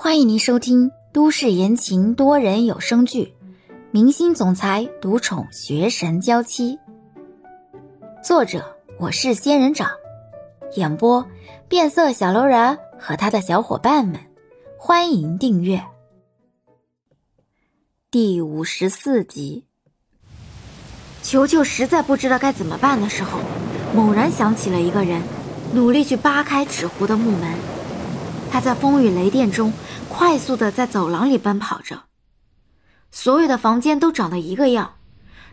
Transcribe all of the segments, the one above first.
欢迎您收听都市言情多人有声剧《明星总裁独宠学神娇妻》，作者我是仙人掌，演播变色小楼人和他的小伙伴们。欢迎订阅第五十四集。球球实在不知道该怎么办的时候，猛然想起了一个人，努力去扒开纸糊的木门。他在风雨雷电中。快速的在走廊里奔跑着，所有的房间都长得一个样，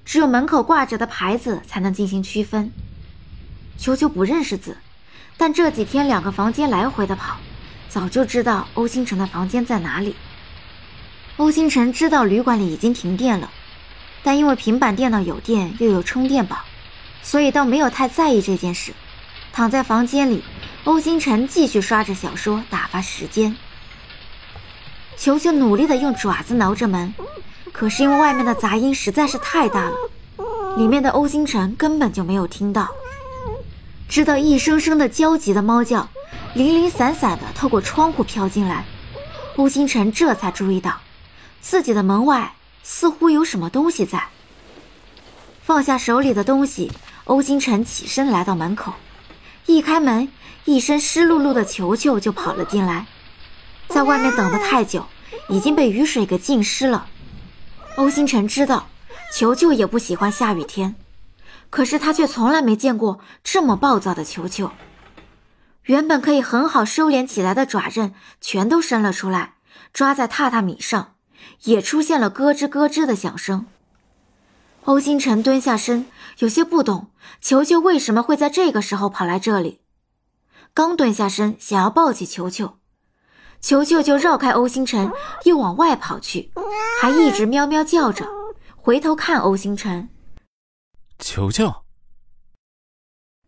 只有门口挂着的牌子才能进行区分。球球不认识字，但这几天两个房间来回的跑，早就知道欧星辰的房间在哪里。欧星辰知道旅馆里已经停电了，但因为平板电脑有电又有充电宝，所以倒没有太在意这件事。躺在房间里，欧星辰继续刷着小说打发时间。球球努力的用爪子挠着门，可是因为外面的杂音实在是太大了，里面的欧星辰根本就没有听到。直到一声声的焦急的猫叫，零零散散的透过窗户飘进来，欧星辰这才注意到，自己的门外似乎有什么东西在。放下手里的东西，欧星辰起身来到门口，一开门，一身湿漉漉的球球就跑了进来。在外面等得太久，已经被雨水给浸湿了。欧星辰知道，球球也不喜欢下雨天，可是他却从来没见过这么暴躁的球球。原本可以很好收敛起来的爪刃全都伸了出来，抓在榻榻米上，也出现了咯吱咯吱的响声。欧星辰蹲下身，有些不懂球球为什么会在这个时候跑来这里。刚蹲下身，想要抱起球球。球球就绕开欧星辰，又往外跑去，还一直喵喵叫着，回头看欧星辰。球球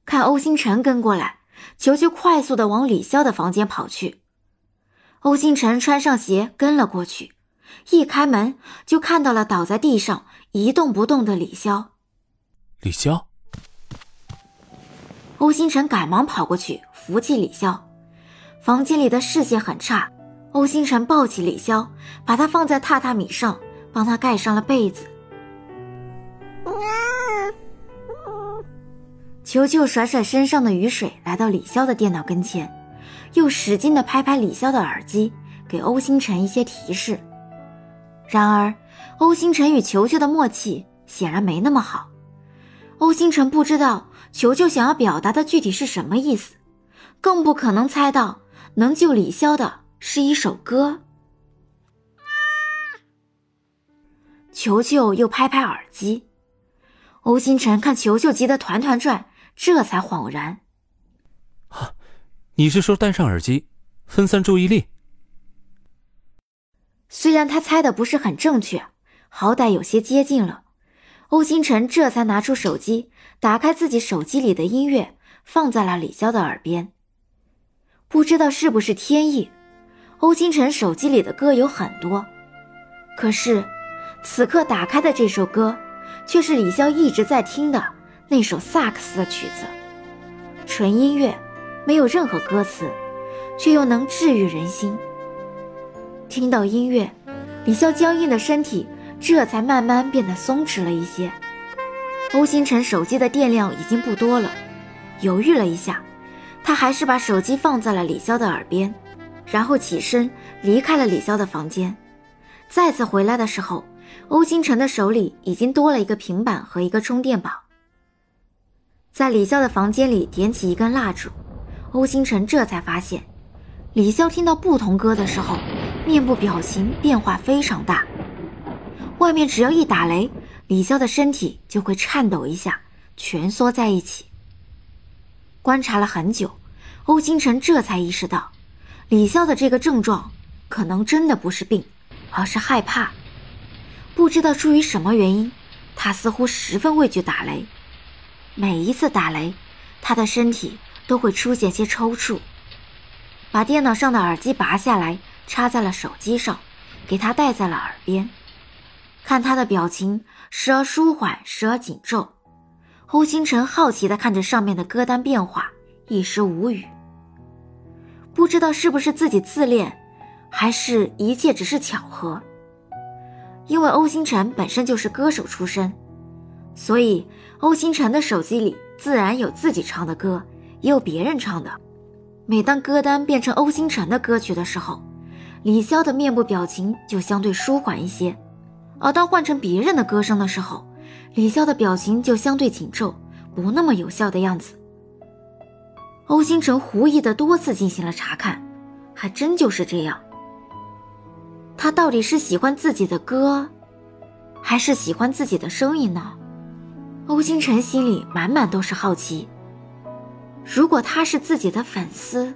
看欧星辰跟过来，球球快速的往李潇的房间跑去。欧星辰穿上鞋跟了过去，一开门就看到了倒在地上一动不动的李潇。李潇，欧星辰赶忙跑过去扶起李潇。房间里的视线很差，欧星辰抱起李潇，把他放在榻榻米上，帮他盖上了被子。球球甩甩身上的雨水，来到李潇的电脑跟前，又使劲的拍拍李潇的耳机，给欧星辰一些提示。然而，欧星辰与球球的默契显然没那么好。欧星辰不知道球球想要表达的具体是什么意思，更不可能猜到。能救李潇的是一首歌。球球又拍拍耳机，欧星辰看球球急得团团转，这才恍然：“啊，你是说戴上耳机，分散注意力？”虽然他猜的不是很正确，好歹有些接近了。欧星辰这才拿出手机，打开自己手机里的音乐，放在了李潇的耳边。不知道是不是天意，欧星辰手机里的歌有很多，可是此刻打开的这首歌，却是李潇一直在听的那首萨克斯的曲子，纯音乐，没有任何歌词，却又能治愈人心。听到音乐，李潇僵硬的身体这才慢慢变得松弛了一些。欧星辰手机的电量已经不多了，犹豫了一下。他还是把手机放在了李潇的耳边，然后起身离开了李潇的房间。再次回来的时候，欧星辰的手里已经多了一个平板和一个充电宝。在李潇的房间里点起一根蜡烛，欧星辰这才发现，李潇听到不同歌的时候，面部表情变化非常大。外面只要一打雷，李潇的身体就会颤抖一下，蜷缩在一起。观察了很久，欧星辰这才意识到，李潇的这个症状可能真的不是病，而是害怕。不知道出于什么原因，他似乎十分畏惧打雷。每一次打雷，他的身体都会出现些抽搐。把电脑上的耳机拔下来，插在了手机上，给他戴在了耳边。看他的表情，时而舒缓，时而紧皱。欧星辰好奇地看着上面的歌单变化，一时无语。不知道是不是自己自恋，还是一切只是巧合？因为欧星辰本身就是歌手出身，所以欧星辰的手机里自然有自己唱的歌，也有别人唱的。每当歌单变成欧星辰的歌曲的时候，李潇的面部表情就相对舒缓一些；而当换成别人的歌声的时候，李潇的表情就相对紧皱，不那么有效的样子。欧星辰狐疑的多次进行了查看，还真就是这样。他到底是喜欢自己的歌，还是喜欢自己的声音呢？欧星辰心里满满都是好奇。如果他是自己的粉丝，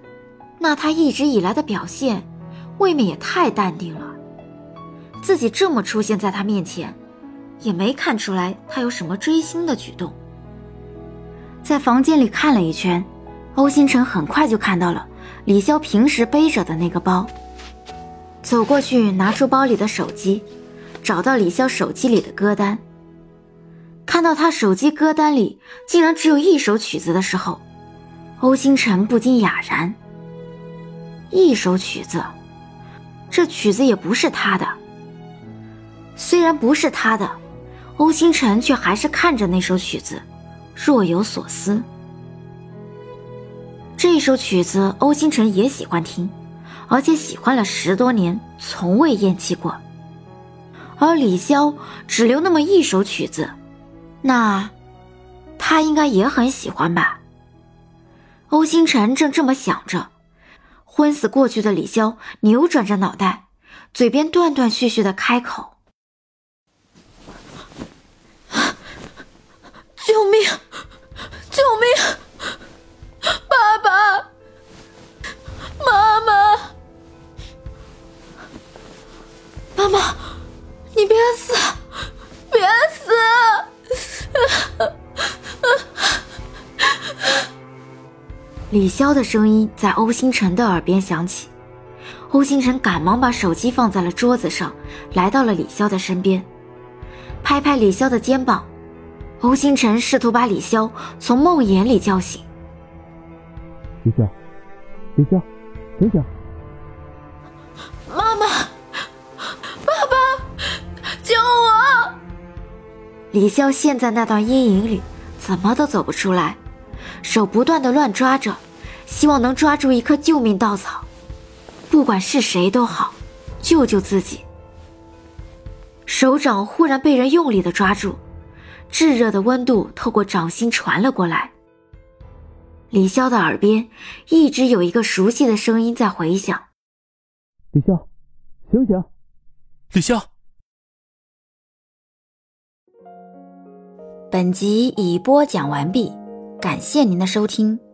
那他一直以来的表现，未免也太淡定了。自己这么出现在他面前，也没看出来他有什么追星的举动。在房间里看了一圈。欧星辰很快就看到了李潇平时背着的那个包，走过去拿出包里的手机，找到李潇手机里的歌单。看到他手机歌单里竟然只有一首曲子的时候，欧星辰不禁哑然。一首曲子，这曲子也不是他的。虽然不是他的，欧星辰却还是看着那首曲子，若有所思。这首曲子，欧星辰也喜欢听，而且喜欢了十多年，从未厌弃过。而李潇只留那么一首曲子，那他应该也很喜欢吧？欧星辰正这么想着，昏死过去的李潇扭转着脑袋，嘴边断断续续的开口：“救命！救命！”李潇的声音在欧星辰的耳边响起，欧星辰赶忙把手机放在了桌子上，来到了李潇的身边，拍拍李潇的肩膀。欧星辰试图把李潇从梦魇里叫醒。李潇，李潇，醒醒！妈妈，爸爸，救我！李潇陷在那段阴影里，怎么都走不出来，手不断的乱抓着，希望能抓住一颗救命稻草，不管是谁都好，救救自己。手掌忽然被人用力的抓住，炙热的温度透过掌心传了过来。李潇的耳边一直有一个熟悉的声音在回响：“李潇，醒醒！李潇。”本集已播讲完毕，感谢您的收听。